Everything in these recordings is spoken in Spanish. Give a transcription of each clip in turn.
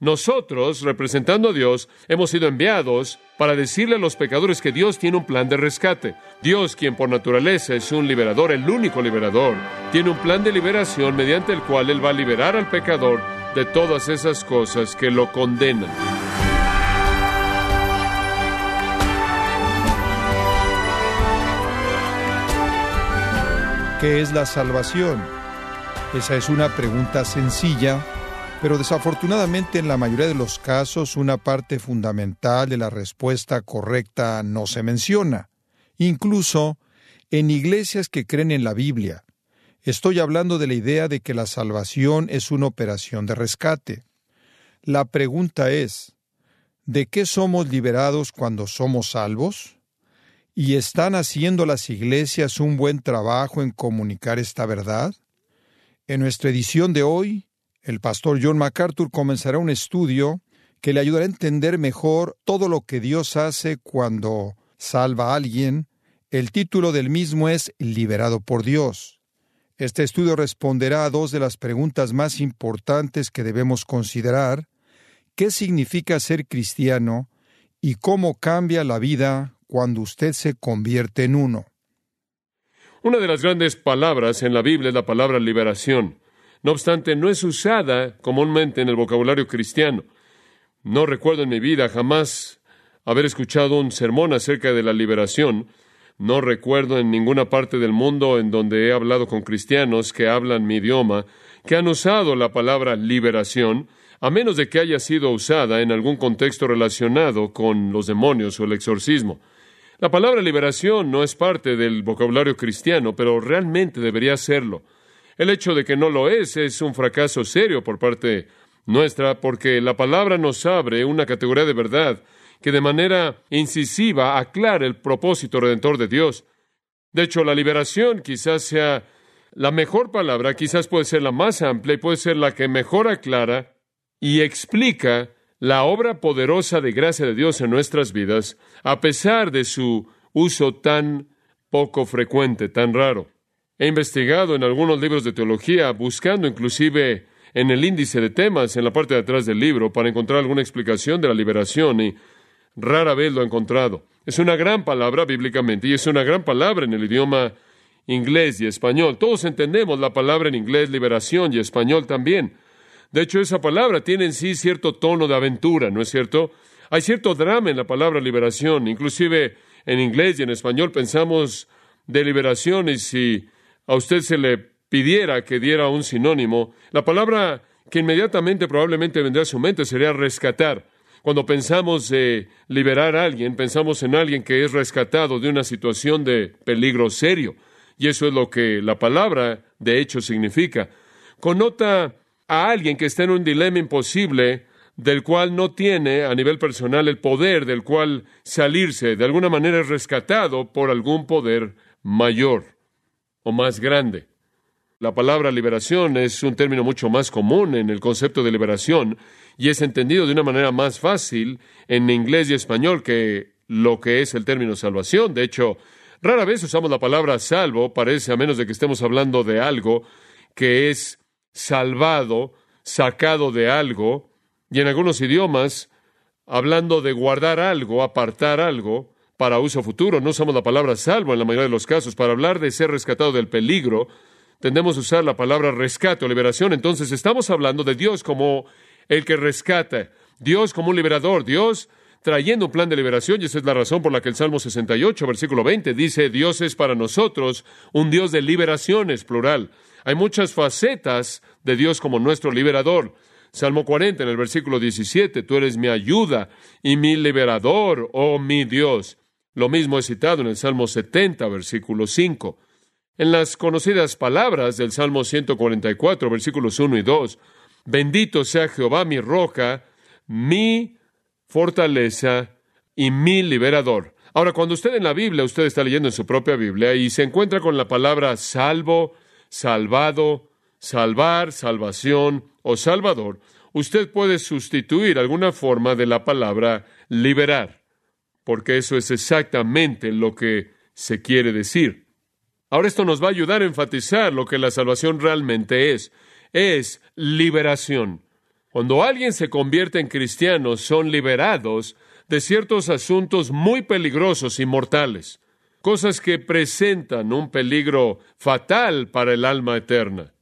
Nosotros, representando a Dios, hemos sido enviados para decirle a los pecadores que Dios tiene un plan de rescate. Dios, quien por naturaleza es un liberador, el único liberador, tiene un plan de liberación mediante el cual Él va a liberar al pecador de todas esas cosas que lo condenan. ¿Qué es la salvación? Esa es una pregunta sencilla pero desafortunadamente en la mayoría de los casos una parte fundamental de la respuesta correcta no se menciona. Incluso en iglesias que creen en la Biblia. Estoy hablando de la idea de que la salvación es una operación de rescate. La pregunta es, ¿de qué somos liberados cuando somos salvos? ¿Y están haciendo las iglesias un buen trabajo en comunicar esta verdad? En nuestra edición de hoy, el pastor John MacArthur comenzará un estudio que le ayudará a entender mejor todo lo que Dios hace cuando salva a alguien. El título del mismo es Liberado por Dios. Este estudio responderá a dos de las preguntas más importantes que debemos considerar. ¿Qué significa ser cristiano y cómo cambia la vida cuando usted se convierte en uno? Una de las grandes palabras en la Biblia es la palabra liberación. No obstante, no es usada comúnmente en el vocabulario cristiano. No recuerdo en mi vida jamás haber escuchado un sermón acerca de la liberación. No recuerdo en ninguna parte del mundo en donde he hablado con cristianos que hablan mi idioma que han usado la palabra liberación, a menos de que haya sido usada en algún contexto relacionado con los demonios o el exorcismo. La palabra liberación no es parte del vocabulario cristiano, pero realmente debería serlo. El hecho de que no lo es es un fracaso serio por parte nuestra, porque la palabra nos abre una categoría de verdad que de manera incisiva aclara el propósito redentor de Dios. De hecho, la liberación quizás sea la mejor palabra, quizás puede ser la más amplia y puede ser la que mejor aclara y explica la obra poderosa de gracia de Dios en nuestras vidas, a pesar de su uso tan poco frecuente, tan raro. He investigado en algunos libros de teología, buscando inclusive en el índice de temas en la parte de atrás del libro para encontrar alguna explicación de la liberación y rara vez lo he encontrado. Es una gran palabra bíblicamente y es una gran palabra en el idioma inglés y español. Todos entendemos la palabra en inglés liberación y español también. De hecho, esa palabra tiene en sí cierto tono de aventura, ¿no es cierto? Hay cierto drama en la palabra liberación. Inclusive en inglés y en español pensamos de liberación y si a usted se le pidiera que diera un sinónimo, la palabra que inmediatamente probablemente vendría a su mente sería rescatar. Cuando pensamos de liberar a alguien, pensamos en alguien que es rescatado de una situación de peligro serio. Y eso es lo que la palabra de hecho significa. Connota a alguien que está en un dilema imposible del cual no tiene a nivel personal el poder del cual salirse. De alguna manera es rescatado por algún poder mayor o más grande. La palabra liberación es un término mucho más común en el concepto de liberación y es entendido de una manera más fácil en inglés y español que lo que es el término salvación. De hecho, rara vez usamos la palabra salvo, parece a menos de que estemos hablando de algo que es salvado, sacado de algo, y en algunos idiomas, hablando de guardar algo, apartar algo, para uso futuro. No usamos la palabra salvo en la mayoría de los casos. Para hablar de ser rescatado del peligro, tendemos a usar la palabra rescate o liberación. Entonces estamos hablando de Dios como el que rescata, Dios como un liberador, Dios trayendo un plan de liberación, y esa es la razón por la que el Salmo 68, versículo 20, dice, Dios es para nosotros un Dios de liberaciones, plural. Hay muchas facetas de Dios como nuestro liberador. Salmo 40, en el versículo 17, tú eres mi ayuda y mi liberador, oh mi Dios. Lo mismo es citado en el Salmo 70, versículo 5. En las conocidas palabras del Salmo 144, versículos 1 y 2, bendito sea Jehová mi roca, mi fortaleza y mi liberador. Ahora, cuando usted en la Biblia, usted está leyendo en su propia Biblia y se encuentra con la palabra salvo, salvado, salvar, salvación o salvador, usted puede sustituir alguna forma de la palabra liberar porque eso es exactamente lo que se quiere decir. Ahora esto nos va a ayudar a enfatizar lo que la salvación realmente es. Es liberación. Cuando alguien se convierte en cristiano, son liberados de ciertos asuntos muy peligrosos y mortales, cosas que presentan un peligro fatal para el alma eterna.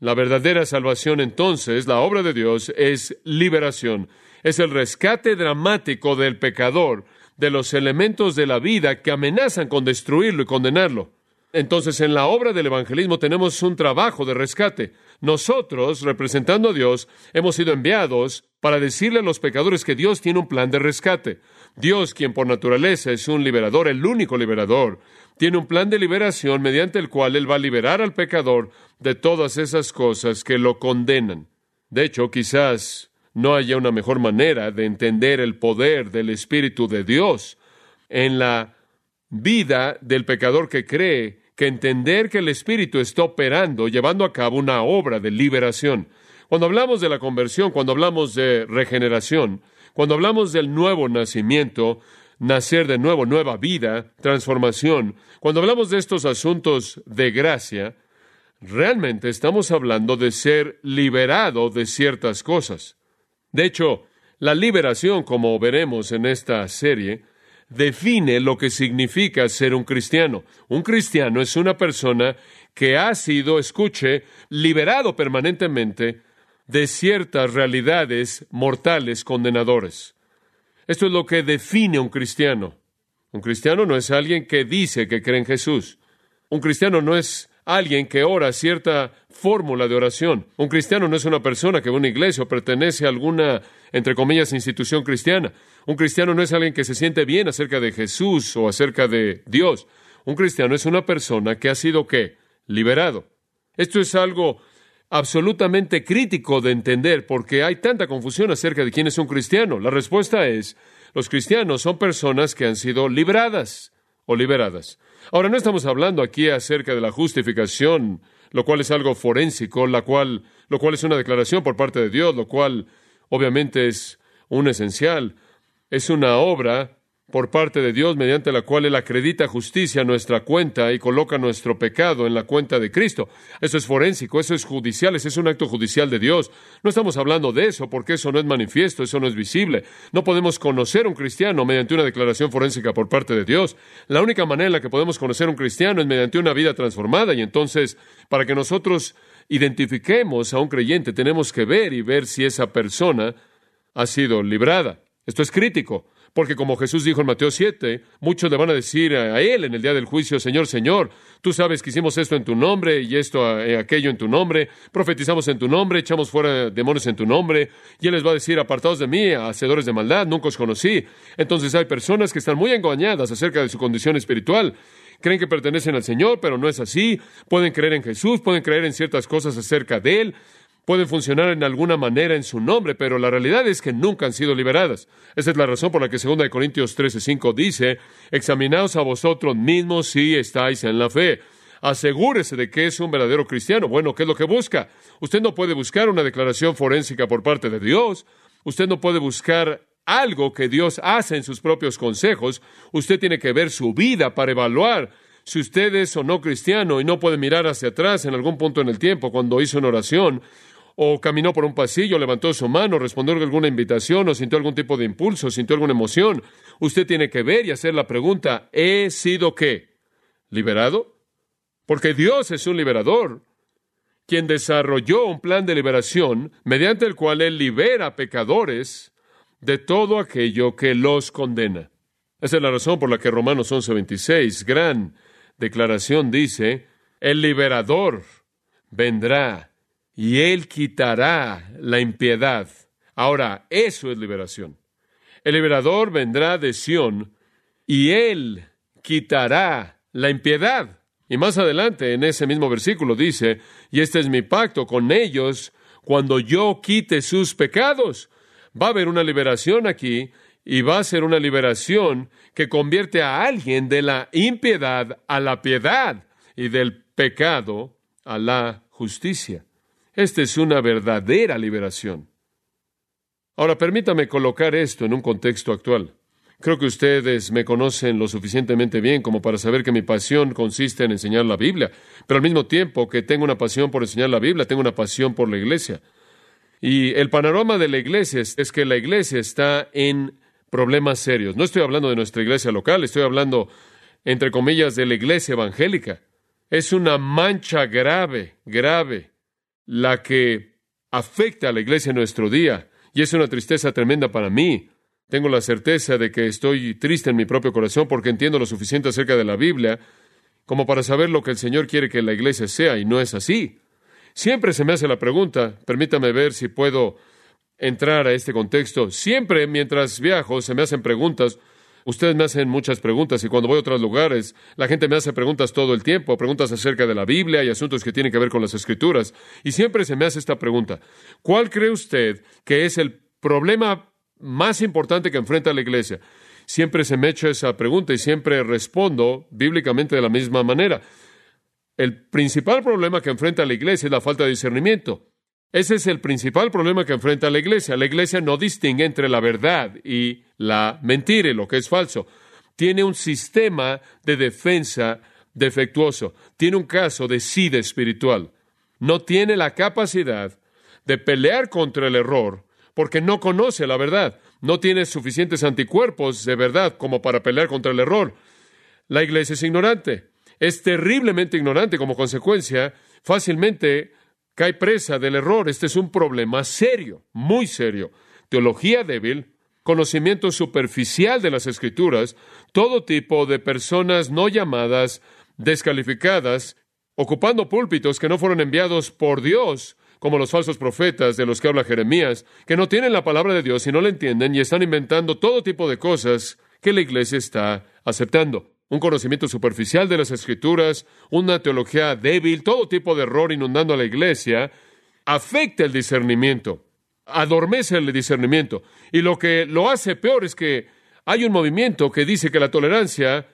La verdadera salvación entonces, la obra de Dios, es liberación, es el rescate dramático del pecador de los elementos de la vida que amenazan con destruirlo y condenarlo. Entonces, en la obra del evangelismo tenemos un trabajo de rescate. Nosotros, representando a Dios, hemos sido enviados para decirle a los pecadores que Dios tiene un plan de rescate. Dios, quien por naturaleza es un liberador, el único liberador, tiene un plan de liberación mediante el cual Él va a liberar al pecador de todas esas cosas que lo condenan. De hecho, quizás no haya una mejor manera de entender el poder del Espíritu de Dios en la vida del pecador que cree que entender que el Espíritu está operando, llevando a cabo una obra de liberación. Cuando hablamos de la conversión, cuando hablamos de regeneración, cuando hablamos del nuevo nacimiento, nacer de nuevo, nueva vida, transformación, cuando hablamos de estos asuntos de gracia, realmente estamos hablando de ser liberado de ciertas cosas. De hecho, la liberación, como veremos en esta serie, define lo que significa ser un cristiano. Un cristiano es una persona que ha sido, escuche, liberado permanentemente de ciertas realidades mortales condenadores. Esto es lo que define un cristiano. Un cristiano no es alguien que dice que cree en Jesús. Un cristiano no es alguien que ora cierta fórmula de oración. Un cristiano no es una persona que va a una iglesia o pertenece a alguna, entre comillas, institución cristiana. Un cristiano no es alguien que se siente bien acerca de Jesús o acerca de Dios. Un cristiano es una persona que ha sido qué? Liberado. Esto es algo absolutamente crítico de entender porque hay tanta confusión acerca de quién es un cristiano. La respuesta es, los cristianos son personas que han sido libradas o liberadas. Ahora, no estamos hablando aquí acerca de la justificación, lo cual es algo forénsico, la cual, lo cual es una declaración por parte de Dios, lo cual obviamente es un esencial. Es una obra por parte de Dios mediante la cual Él acredita justicia a nuestra cuenta y coloca nuestro pecado en la cuenta de Cristo. Eso es forénsico, eso es judicial, ese es un acto judicial de Dios. No estamos hablando de eso porque eso no es manifiesto, eso no es visible. No podemos conocer a un cristiano mediante una declaración forénsica por parte de Dios. La única manera en la que podemos conocer a un cristiano es mediante una vida transformada y entonces, para que nosotros identifiquemos a un creyente, tenemos que ver y ver si esa persona ha sido librada. Esto es crítico. Porque como Jesús dijo en Mateo 7, muchos le van a decir a Él en el día del juicio, Señor, Señor, tú sabes que hicimos esto en tu nombre y esto, eh, aquello en tu nombre, profetizamos en tu nombre, echamos fuera demonios en tu nombre, y Él les va a decir, apartados de mí, hacedores de maldad, nunca os conocí. Entonces hay personas que están muy engañadas acerca de su condición espiritual. Creen que pertenecen al Señor, pero no es así. Pueden creer en Jesús, pueden creer en ciertas cosas acerca de Él, pueden funcionar en alguna manera en su nombre, pero la realidad es que nunca han sido liberadas. Esa es la razón por la que 2 Corintios 13:5 dice, examinaos a vosotros mismos si estáis en la fe. Asegúrese de que es un verdadero cristiano. Bueno, ¿qué es lo que busca? Usted no puede buscar una declaración forénsica por parte de Dios. Usted no puede buscar algo que Dios hace en sus propios consejos. Usted tiene que ver su vida para evaluar si usted es o no cristiano y no puede mirar hacia atrás en algún punto en el tiempo cuando hizo una oración o caminó por un pasillo, levantó su mano, respondió alguna invitación o sintió algún tipo de impulso, sintió alguna emoción, usted tiene que ver y hacer la pregunta, ¿he sido qué? ¿Liberado? Porque Dios es un liberador, quien desarrolló un plan de liberación mediante el cual Él libera a pecadores de todo aquello que los condena. Esa es la razón por la que Romanos 11:26, gran declaración, dice, el liberador vendrá y Él quitará la impiedad. Ahora, eso es liberación. El liberador vendrá de Sión y Él quitará la impiedad. Y más adelante, en ese mismo versículo, dice, y este es mi pacto con ellos cuando yo quite sus pecados. Va a haber una liberación aquí y va a ser una liberación que convierte a alguien de la impiedad a la piedad y del pecado a la justicia. Esta es una verdadera liberación. Ahora, permítame colocar esto en un contexto actual. Creo que ustedes me conocen lo suficientemente bien como para saber que mi pasión consiste en enseñar la Biblia, pero al mismo tiempo que tengo una pasión por enseñar la Biblia, tengo una pasión por la iglesia. Y el panorama de la iglesia es, que la iglesia está en problemas serios. No estoy hablando de nuestra iglesia local, estoy hablando, entre comillas, de la iglesia evangélica. Es una mancha grave, grave, la que afecta a la iglesia en nuestro día. Y es una tristeza tremenda para mí. Tengo la certeza de que estoy triste en mi propio corazón porque entiendo lo suficiente acerca de la Biblia como para saber lo que el Señor quiere que la iglesia sea y no es así. Siempre se me hace la pregunta, permítame ver si puedo entrar a este contexto. Siempre mientras viajo se me hacen preguntas. Ustedes me hacen muchas preguntas y cuando voy a otros lugares, la gente me hace preguntas todo el tiempo, preguntas acerca de la Biblia y asuntos que tienen que ver con las escrituras. Y siempre se me hace esta pregunta. ¿Cuál cree usted que es el problema más importante que enfrenta la iglesia? Siempre se me echa esa pregunta y siempre respondo bíblicamente de la misma manera. El principal problema que enfrenta la iglesia es la falta de discernimiento. Ese es el principal problema que enfrenta la iglesia. La iglesia no distingue entre la verdad y la mentira y lo que es falso. Tiene un sistema de defensa defectuoso. Tiene un caso de sida espiritual. No tiene la capacidad de pelear contra el error porque no conoce la verdad. No tiene suficientes anticuerpos de verdad como para pelear contra el error. La iglesia es ignorante es terriblemente ignorante como consecuencia, fácilmente cae presa del error. Este es un problema serio, muy serio. Teología débil, conocimiento superficial de las escrituras, todo tipo de personas no llamadas, descalificadas, ocupando púlpitos que no fueron enviados por Dios, como los falsos profetas de los que habla Jeremías, que no tienen la palabra de Dios y no la entienden y están inventando todo tipo de cosas que la iglesia está aceptando un conocimiento superficial de las escrituras, una teología débil, todo tipo de error inundando a la iglesia, afecta el discernimiento, adormece el discernimiento. Y lo que lo hace peor es que hay un movimiento que dice que la tolerancia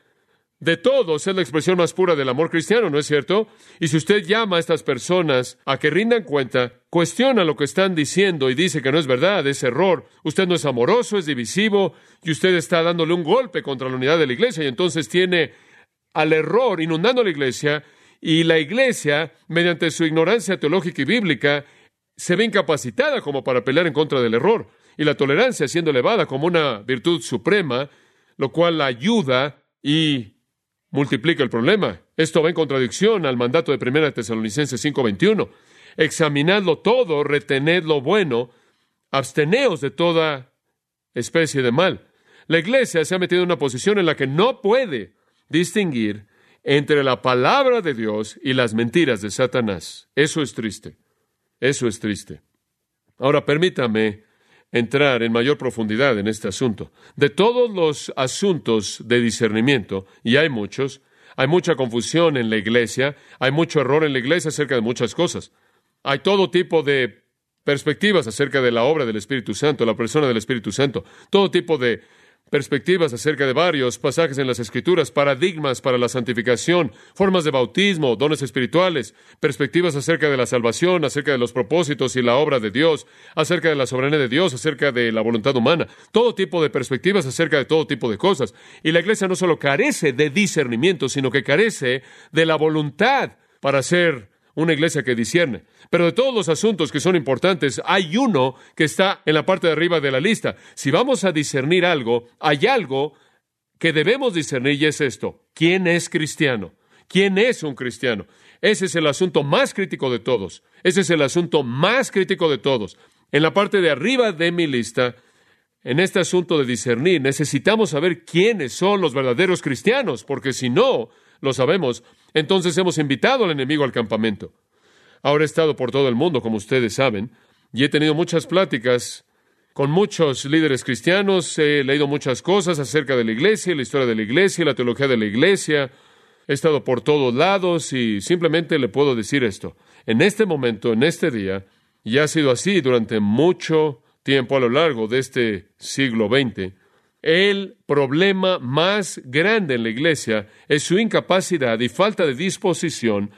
de todos es la expresión más pura del amor cristiano, ¿no es cierto? Y si usted llama a estas personas a que rindan cuenta, cuestiona lo que están diciendo y dice que no es verdad, es error, usted no es amoroso, es divisivo y usted está dándole un golpe contra la unidad de la iglesia y entonces tiene al error inundando la iglesia y la iglesia, mediante su ignorancia teológica y bíblica, se ve incapacitada como para pelear en contra del error y la tolerancia siendo elevada como una virtud suprema, lo cual la ayuda y multiplica el problema. Esto va en contradicción al mandato de 1 Tesalonicenses 5:21. Examinadlo todo, retened lo bueno, absteneos de toda especie de mal. La iglesia se ha metido en una posición en la que no puede distinguir entre la palabra de Dios y las mentiras de Satanás. Eso es triste. Eso es triste. Ahora permítame entrar en mayor profundidad en este asunto. De todos los asuntos de discernimiento, y hay muchos, hay mucha confusión en la iglesia, hay mucho error en la iglesia acerca de muchas cosas. Hay todo tipo de perspectivas acerca de la obra del Espíritu Santo, la persona del Espíritu Santo, todo tipo de perspectivas acerca de varios pasajes en las Escrituras, paradigmas para la santificación, formas de bautismo, dones espirituales, perspectivas acerca de la salvación, acerca de los propósitos y la obra de Dios, acerca de la soberanía de Dios, acerca de la voluntad humana, todo tipo de perspectivas acerca de todo tipo de cosas. Y la iglesia no solo carece de discernimiento, sino que carece de la voluntad para ser una iglesia que discierne. Pero de todos los asuntos que son importantes, hay uno que está en la parte de arriba de la lista. Si vamos a discernir algo, hay algo que debemos discernir y es esto. ¿Quién es cristiano? ¿Quién es un cristiano? Ese es el asunto más crítico de todos. Ese es el asunto más crítico de todos. En la parte de arriba de mi lista, en este asunto de discernir, necesitamos saber quiénes son los verdaderos cristianos, porque si no lo sabemos, entonces hemos invitado al enemigo al campamento. Ahora he estado por todo el mundo, como ustedes saben, y he tenido muchas pláticas con muchos líderes cristianos, he leído muchas cosas acerca de la iglesia, la historia de la iglesia, la teología de la iglesia, he estado por todos lados y simplemente le puedo decir esto. En este momento, en este día, y ha sido así durante mucho tiempo a lo largo de este siglo XX, el problema más grande en la iglesia es su incapacidad y falta de disposición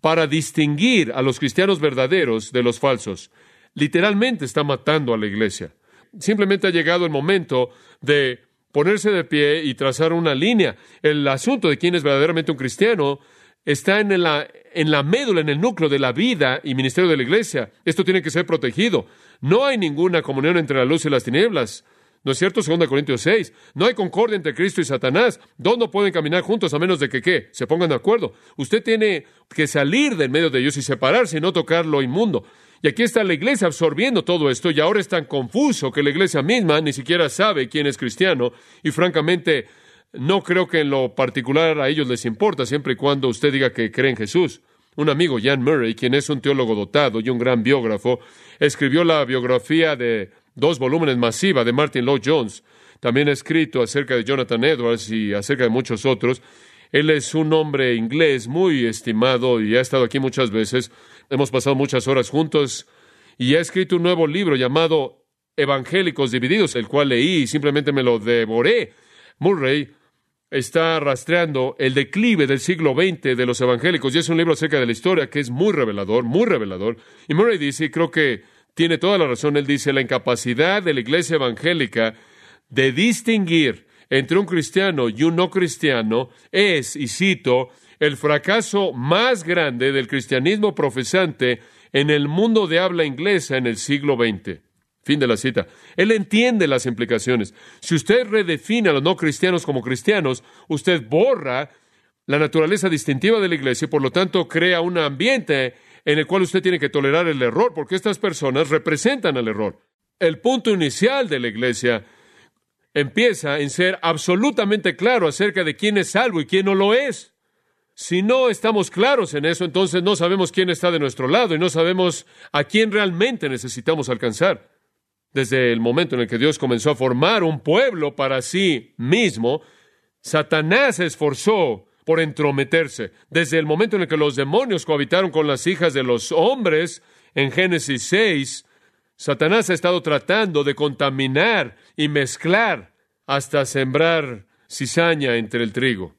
para distinguir a los cristianos verdaderos de los falsos. Literalmente está matando a la iglesia. Simplemente ha llegado el momento de ponerse de pie y trazar una línea. El asunto de quién es verdaderamente un cristiano está en la, en la médula, en el núcleo de la vida y ministerio de la iglesia. Esto tiene que ser protegido. No hay ninguna comunión entre la luz y las tinieblas. ¿No es cierto? 2 Corintios 6. No hay concordia entre Cristo y Satanás. Dos no pueden caminar juntos a menos de que, ¿qué? Se pongan de acuerdo. Usted tiene que salir del medio de ellos y separarse y no tocar lo inmundo. Y aquí está la iglesia absorbiendo todo esto y ahora es tan confuso que la iglesia misma ni siquiera sabe quién es cristiano y francamente no creo que en lo particular a ellos les importa siempre y cuando usted diga que cree en Jesús. Un amigo, Jan Murray, quien es un teólogo dotado y un gran biógrafo, escribió la biografía de dos volúmenes masiva de Martin Lloyd Jones. También ha escrito acerca de Jonathan Edwards y acerca de muchos otros. Él es un hombre inglés muy estimado y ha estado aquí muchas veces. Hemos pasado muchas horas juntos y ha escrito un nuevo libro llamado Evangélicos Divididos, el cual leí y simplemente me lo devoré. Murray está rastreando el declive del siglo XX de los evangélicos y es un libro acerca de la historia que es muy revelador, muy revelador. Y Murray dice, y creo que tiene toda la razón. Él dice la incapacidad de la iglesia evangélica de distinguir entre un cristiano y un no cristiano es, y cito, el fracaso más grande del cristianismo profesante en el mundo de habla inglesa en el siglo XX. Fin de la cita. Él entiende las implicaciones. Si usted redefine a los no cristianos como cristianos, usted borra la naturaleza distintiva de la iglesia y por lo tanto crea un ambiente en el cual usted tiene que tolerar el error, porque estas personas representan el error. El punto inicial de la iglesia empieza en ser absolutamente claro acerca de quién es salvo y quién no lo es. Si no estamos claros en eso, entonces no sabemos quién está de nuestro lado y no sabemos a quién realmente necesitamos alcanzar. Desde el momento en el que Dios comenzó a formar un pueblo para sí mismo, Satanás se esforzó por entrometerse. Desde el momento en el que los demonios cohabitaron con las hijas de los hombres, en Génesis 6, Satanás ha estado tratando de contaminar y mezclar hasta sembrar cizaña entre el trigo.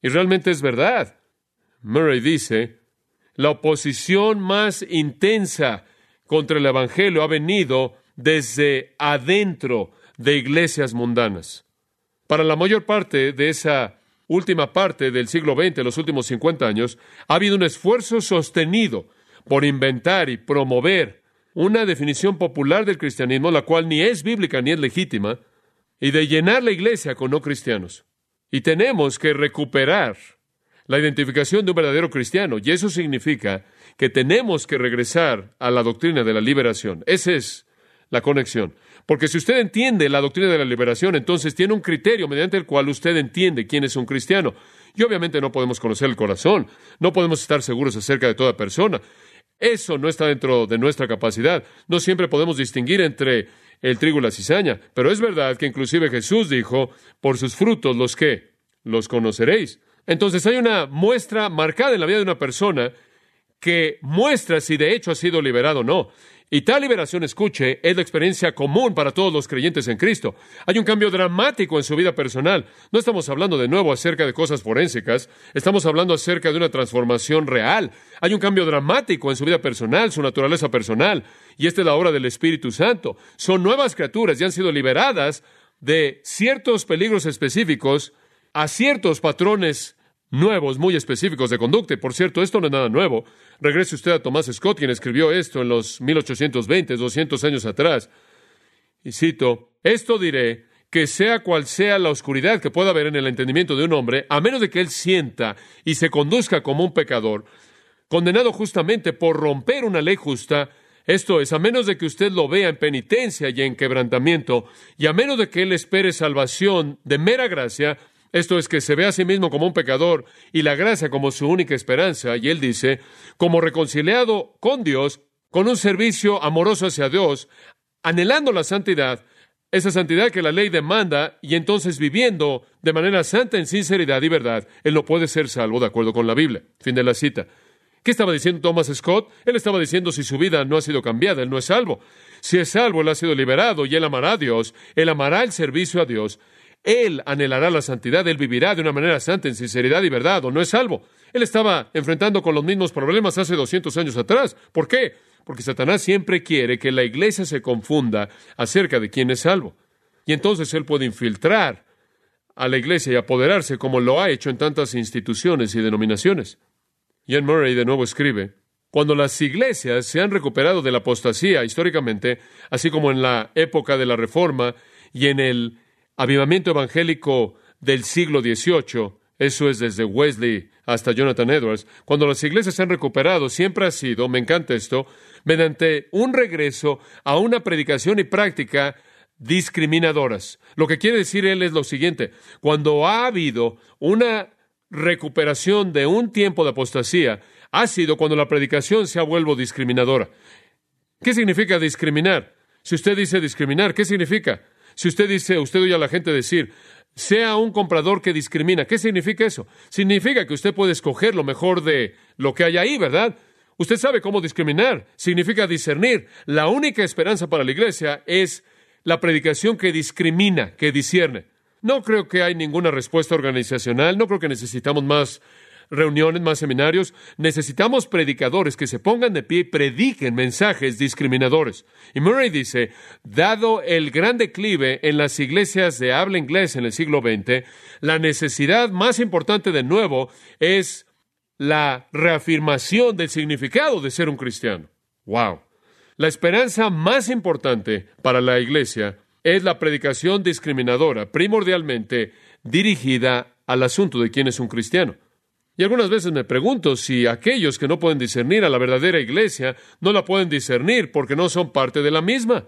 Y realmente es verdad. Murray dice, la oposición más intensa contra el Evangelio ha venido desde adentro de iglesias mundanas. Para la mayor parte de esa última parte del siglo XX, los últimos 50 años, ha habido un esfuerzo sostenido por inventar y promover una definición popular del cristianismo, la cual ni es bíblica ni es legítima, y de llenar la iglesia con no cristianos. Y tenemos que recuperar la identificación de un verdadero cristiano, y eso significa que tenemos que regresar a la doctrina de la liberación. Esa es la conexión. Porque si usted entiende la doctrina de la liberación, entonces tiene un criterio mediante el cual usted entiende quién es un cristiano. Y obviamente no podemos conocer el corazón, no podemos estar seguros acerca de toda persona. Eso no está dentro de nuestra capacidad. No siempre podemos distinguir entre el trigo y la cizaña, pero es verdad que inclusive Jesús dijo, por sus frutos los que los conoceréis. Entonces hay una muestra marcada en la vida de una persona que muestra si de hecho ha sido liberado o no. Y tal liberación, escuche, es la experiencia común para todos los creyentes en Cristo. Hay un cambio dramático en su vida personal. No estamos hablando de nuevo acerca de cosas forensicas, estamos hablando acerca de una transformación real. Hay un cambio dramático en su vida personal, su naturaleza personal, y esta es la obra del Espíritu Santo. Son nuevas criaturas y han sido liberadas de ciertos peligros específicos a ciertos patrones nuevos, muy específicos de conducta. Y por cierto, esto no es nada nuevo. Regrese usted a Tomás Scott, quien escribió esto en los 1820, 200 años atrás. Y cito, esto diré, que sea cual sea la oscuridad que pueda haber en el entendimiento de un hombre, a menos de que él sienta y se conduzca como un pecador, condenado justamente por romper una ley justa, esto es, a menos de que usted lo vea en penitencia y en quebrantamiento, y a menos de que él espere salvación de mera gracia, esto es que se ve a sí mismo como un pecador y la gracia como su única esperanza. Y él dice, como reconciliado con Dios, con un servicio amoroso hacia Dios, anhelando la santidad, esa santidad que la ley demanda, y entonces viviendo de manera santa en sinceridad y verdad, él no puede ser salvo de acuerdo con la Biblia. Fin de la cita. ¿Qué estaba diciendo Thomas Scott? Él estaba diciendo si su vida no ha sido cambiada, él no es salvo. Si es salvo, él ha sido liberado y él amará a Dios, él amará el servicio a Dios, él anhelará la santidad, él vivirá de una manera santa en sinceridad y verdad, o no es salvo. Él estaba enfrentando con los mismos problemas hace 200 años atrás. ¿Por qué? Porque Satanás siempre quiere que la iglesia se confunda acerca de quién es salvo. Y entonces él puede infiltrar a la iglesia y apoderarse como lo ha hecho en tantas instituciones y denominaciones. Ian Murray de nuevo escribe, cuando las iglesias se han recuperado de la apostasía históricamente, así como en la época de la Reforma y en el avivamiento evangélico del siglo XVIII, eso es desde Wesley hasta Jonathan Edwards, cuando las iglesias se han recuperado, siempre ha sido, me encanta esto, mediante un regreso a una predicación y práctica discriminadoras. Lo que quiere decir él es lo siguiente, cuando ha habido una recuperación de un tiempo de apostasía, ha sido cuando la predicación se ha vuelto discriminadora. ¿Qué significa discriminar? Si usted dice discriminar, ¿qué significa? Si usted dice, usted oye a la gente decir, sea un comprador que discrimina, ¿qué significa eso? Significa que usted puede escoger lo mejor de lo que hay ahí, ¿verdad? Usted sabe cómo discriminar, significa discernir. La única esperanza para la iglesia es la predicación que discrimina, que discierne. No creo que hay ninguna respuesta organizacional, no creo que necesitamos más reuniones, más seminarios. Necesitamos predicadores que se pongan de pie y prediquen mensajes discriminadores. Y Murray dice, dado el gran declive en las iglesias de habla inglesa en el siglo XX, la necesidad más importante de nuevo es la reafirmación del significado de ser un cristiano. ¡Wow! La esperanza más importante para la iglesia es la predicación discriminadora, primordialmente dirigida al asunto de quién es un cristiano. Y algunas veces me pregunto si aquellos que no pueden discernir a la verdadera iglesia no la pueden discernir porque no son parte de la misma.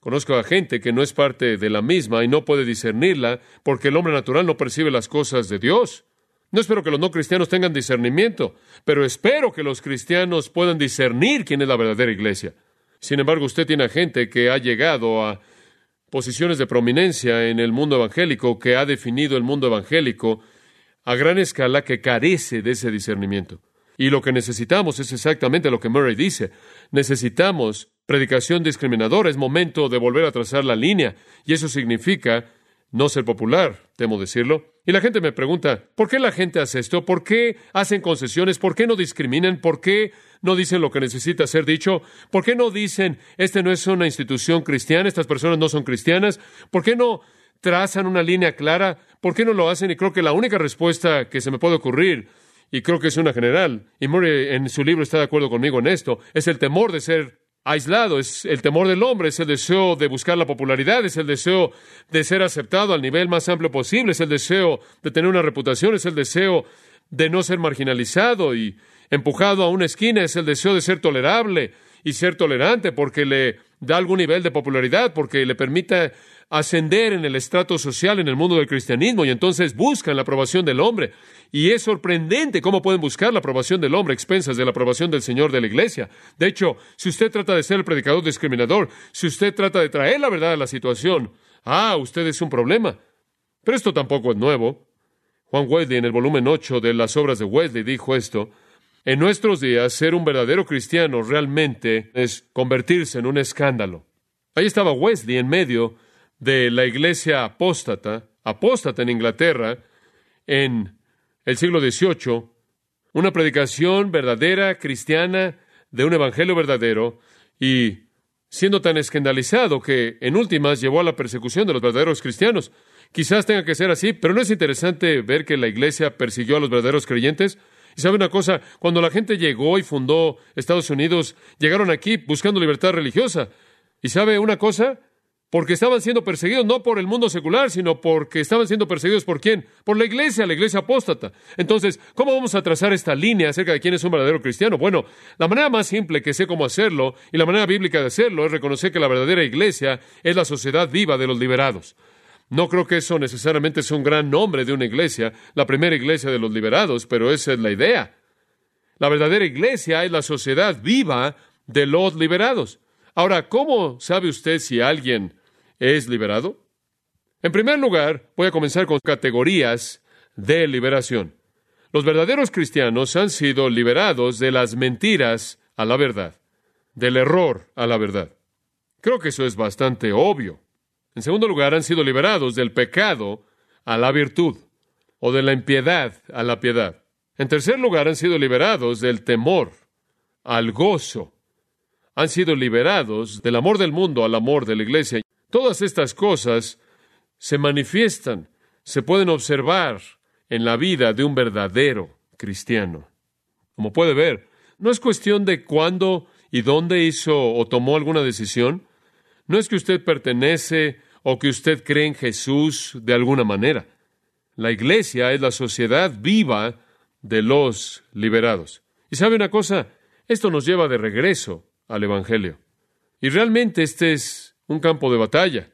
Conozco a gente que no es parte de la misma y no puede discernirla porque el hombre natural no percibe las cosas de Dios. No espero que los no cristianos tengan discernimiento, pero espero que los cristianos puedan discernir quién es la verdadera iglesia. Sin embargo, usted tiene gente que ha llegado a posiciones de prominencia en el mundo evangélico, que ha definido el mundo evangélico a gran escala, que carece de ese discernimiento. Y lo que necesitamos es exactamente lo que Murray dice. Necesitamos predicación discriminadora. Es momento de volver a trazar la línea. Y eso significa no ser popular, temo decirlo. Y la gente me pregunta, ¿por qué la gente hace esto? ¿Por qué hacen concesiones? ¿Por qué no discriminan? ¿Por qué no dicen lo que necesita ser dicho? ¿Por qué no dicen, este no es una institución cristiana, estas personas no son cristianas? ¿Por qué no trazan una línea clara? ¿Por qué no lo hacen? Y creo que la única respuesta que se me puede ocurrir, y creo que es una general, y Murray en su libro está de acuerdo conmigo en esto, es el temor de ser aislado, es el temor del hombre, es el deseo de buscar la popularidad, es el deseo de ser aceptado al nivel más amplio posible, es el deseo de tener una reputación, es el deseo de no ser marginalizado y empujado a una esquina, es el deseo de ser tolerable y ser tolerante porque le da algún nivel de popularidad, porque le permite ascender en el estrato social en el mundo del cristianismo y entonces buscan la aprobación del hombre. Y es sorprendente cómo pueden buscar la aprobación del hombre a expensas de la aprobación del Señor de la iglesia. De hecho, si usted trata de ser el predicador discriminador, si usted trata de traer la verdad a la situación, ah, usted es un problema. Pero esto tampoco es nuevo. Juan Wesley, en el volumen 8 de las obras de Wesley, dijo esto. En nuestros días, ser un verdadero cristiano realmente es convertirse en un escándalo. Ahí estaba Wesley en medio de la iglesia apóstata, apóstata en Inglaterra, en el siglo XVIII, una predicación verdadera, cristiana, de un evangelio verdadero, y siendo tan escandalizado que en últimas llevó a la persecución de los verdaderos cristianos. Quizás tenga que ser así, pero ¿no es interesante ver que la iglesia persiguió a los verdaderos creyentes? Y sabe una cosa, cuando la gente llegó y fundó Estados Unidos, llegaron aquí buscando libertad religiosa. ¿Y sabe una cosa? Porque estaban siendo perseguidos no por el mundo secular, sino porque estaban siendo perseguidos por quién? Por la iglesia, la iglesia apóstata. Entonces, ¿cómo vamos a trazar esta línea acerca de quién es un verdadero cristiano? Bueno, la manera más simple que sé cómo hacerlo y la manera bíblica de hacerlo es reconocer que la verdadera iglesia es la sociedad viva de los liberados. No creo que eso necesariamente sea un gran nombre de una iglesia, la primera iglesia de los liberados, pero esa es la idea. La verdadera iglesia es la sociedad viva de los liberados. Ahora, ¿cómo sabe usted si alguien es liberado? En primer lugar, voy a comenzar con categorías de liberación. Los verdaderos cristianos han sido liberados de las mentiras a la verdad, del error a la verdad. Creo que eso es bastante obvio. En segundo lugar, han sido liberados del pecado a la virtud o de la impiedad a la piedad. En tercer lugar, han sido liberados del temor al gozo. Han sido liberados del amor del mundo al amor de la iglesia. Todas estas cosas se manifiestan, se pueden observar en la vida de un verdadero cristiano. Como puede ver, No es cuestión de cuándo y dónde hizo o tomó alguna decisión. No es que usted pertenece o que usted cree en Jesús de alguna manera. La iglesia es la sociedad viva de los liberados. Y sabe una cosa, esto nos lleva de regreso al Evangelio. Y realmente este es un campo de batalla.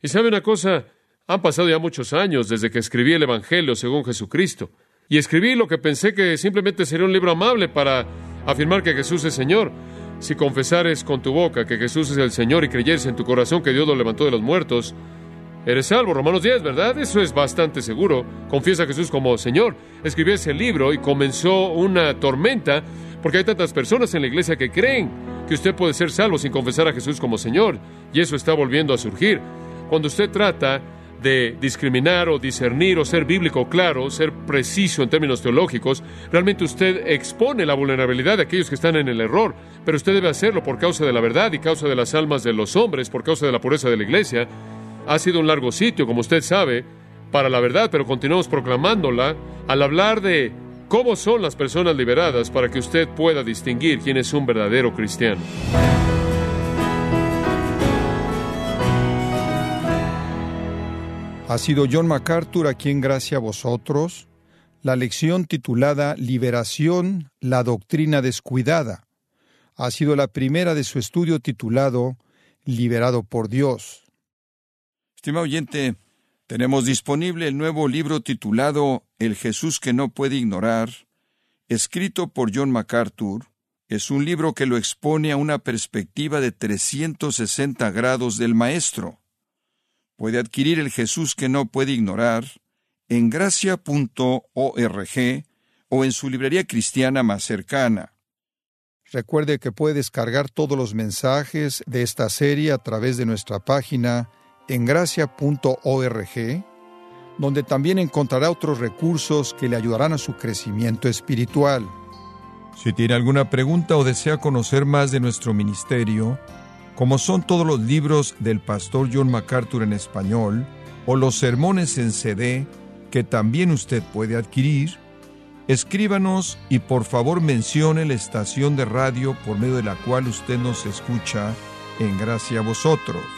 Y sabe una cosa, han pasado ya muchos años desde que escribí el Evangelio según Jesucristo. Y escribí lo que pensé que simplemente sería un libro amable para afirmar que Jesús es Señor. Si confesares con tu boca que Jesús es el Señor y creyeres en tu corazón que Dios lo levantó de los muertos, eres salvo. Romanos 10, ¿verdad? Eso es bastante seguro. Confiesa a Jesús como Señor. Escribí ese libro y comenzó una tormenta porque hay tantas personas en la iglesia que creen que usted puede ser salvo sin confesar a Jesús como Señor. Y eso está volviendo a surgir. Cuando usted trata de discriminar o discernir o ser bíblico claro, ser preciso en términos teológicos, realmente usted expone la vulnerabilidad de aquellos que están en el error, pero usted debe hacerlo por causa de la verdad y causa de las almas de los hombres, por causa de la pureza de la iglesia. Ha sido un largo sitio, como usted sabe, para la verdad, pero continuamos proclamándola al hablar de cómo son las personas liberadas para que usted pueda distinguir quién es un verdadero cristiano. Ha sido John MacArthur aquí en Gracia a vosotros, la lección titulada Liberación, la doctrina descuidada. Ha sido la primera de su estudio titulado Liberado por Dios. Estimado oyente, tenemos disponible el nuevo libro titulado El Jesús que no puede ignorar, escrito por John MacArthur. Es un libro que lo expone a una perspectiva de 360 grados del Maestro puede adquirir el Jesús que no puede ignorar en gracia.org o en su librería cristiana más cercana. Recuerde que puede descargar todos los mensajes de esta serie a través de nuestra página en gracia.org, donde también encontrará otros recursos que le ayudarán a su crecimiento espiritual. Si tiene alguna pregunta o desea conocer más de nuestro ministerio, como son todos los libros del pastor John MacArthur en español, o los sermones en CD que también usted puede adquirir, escríbanos y por favor mencione la estación de radio por medio de la cual usted nos escucha en gracia a vosotros.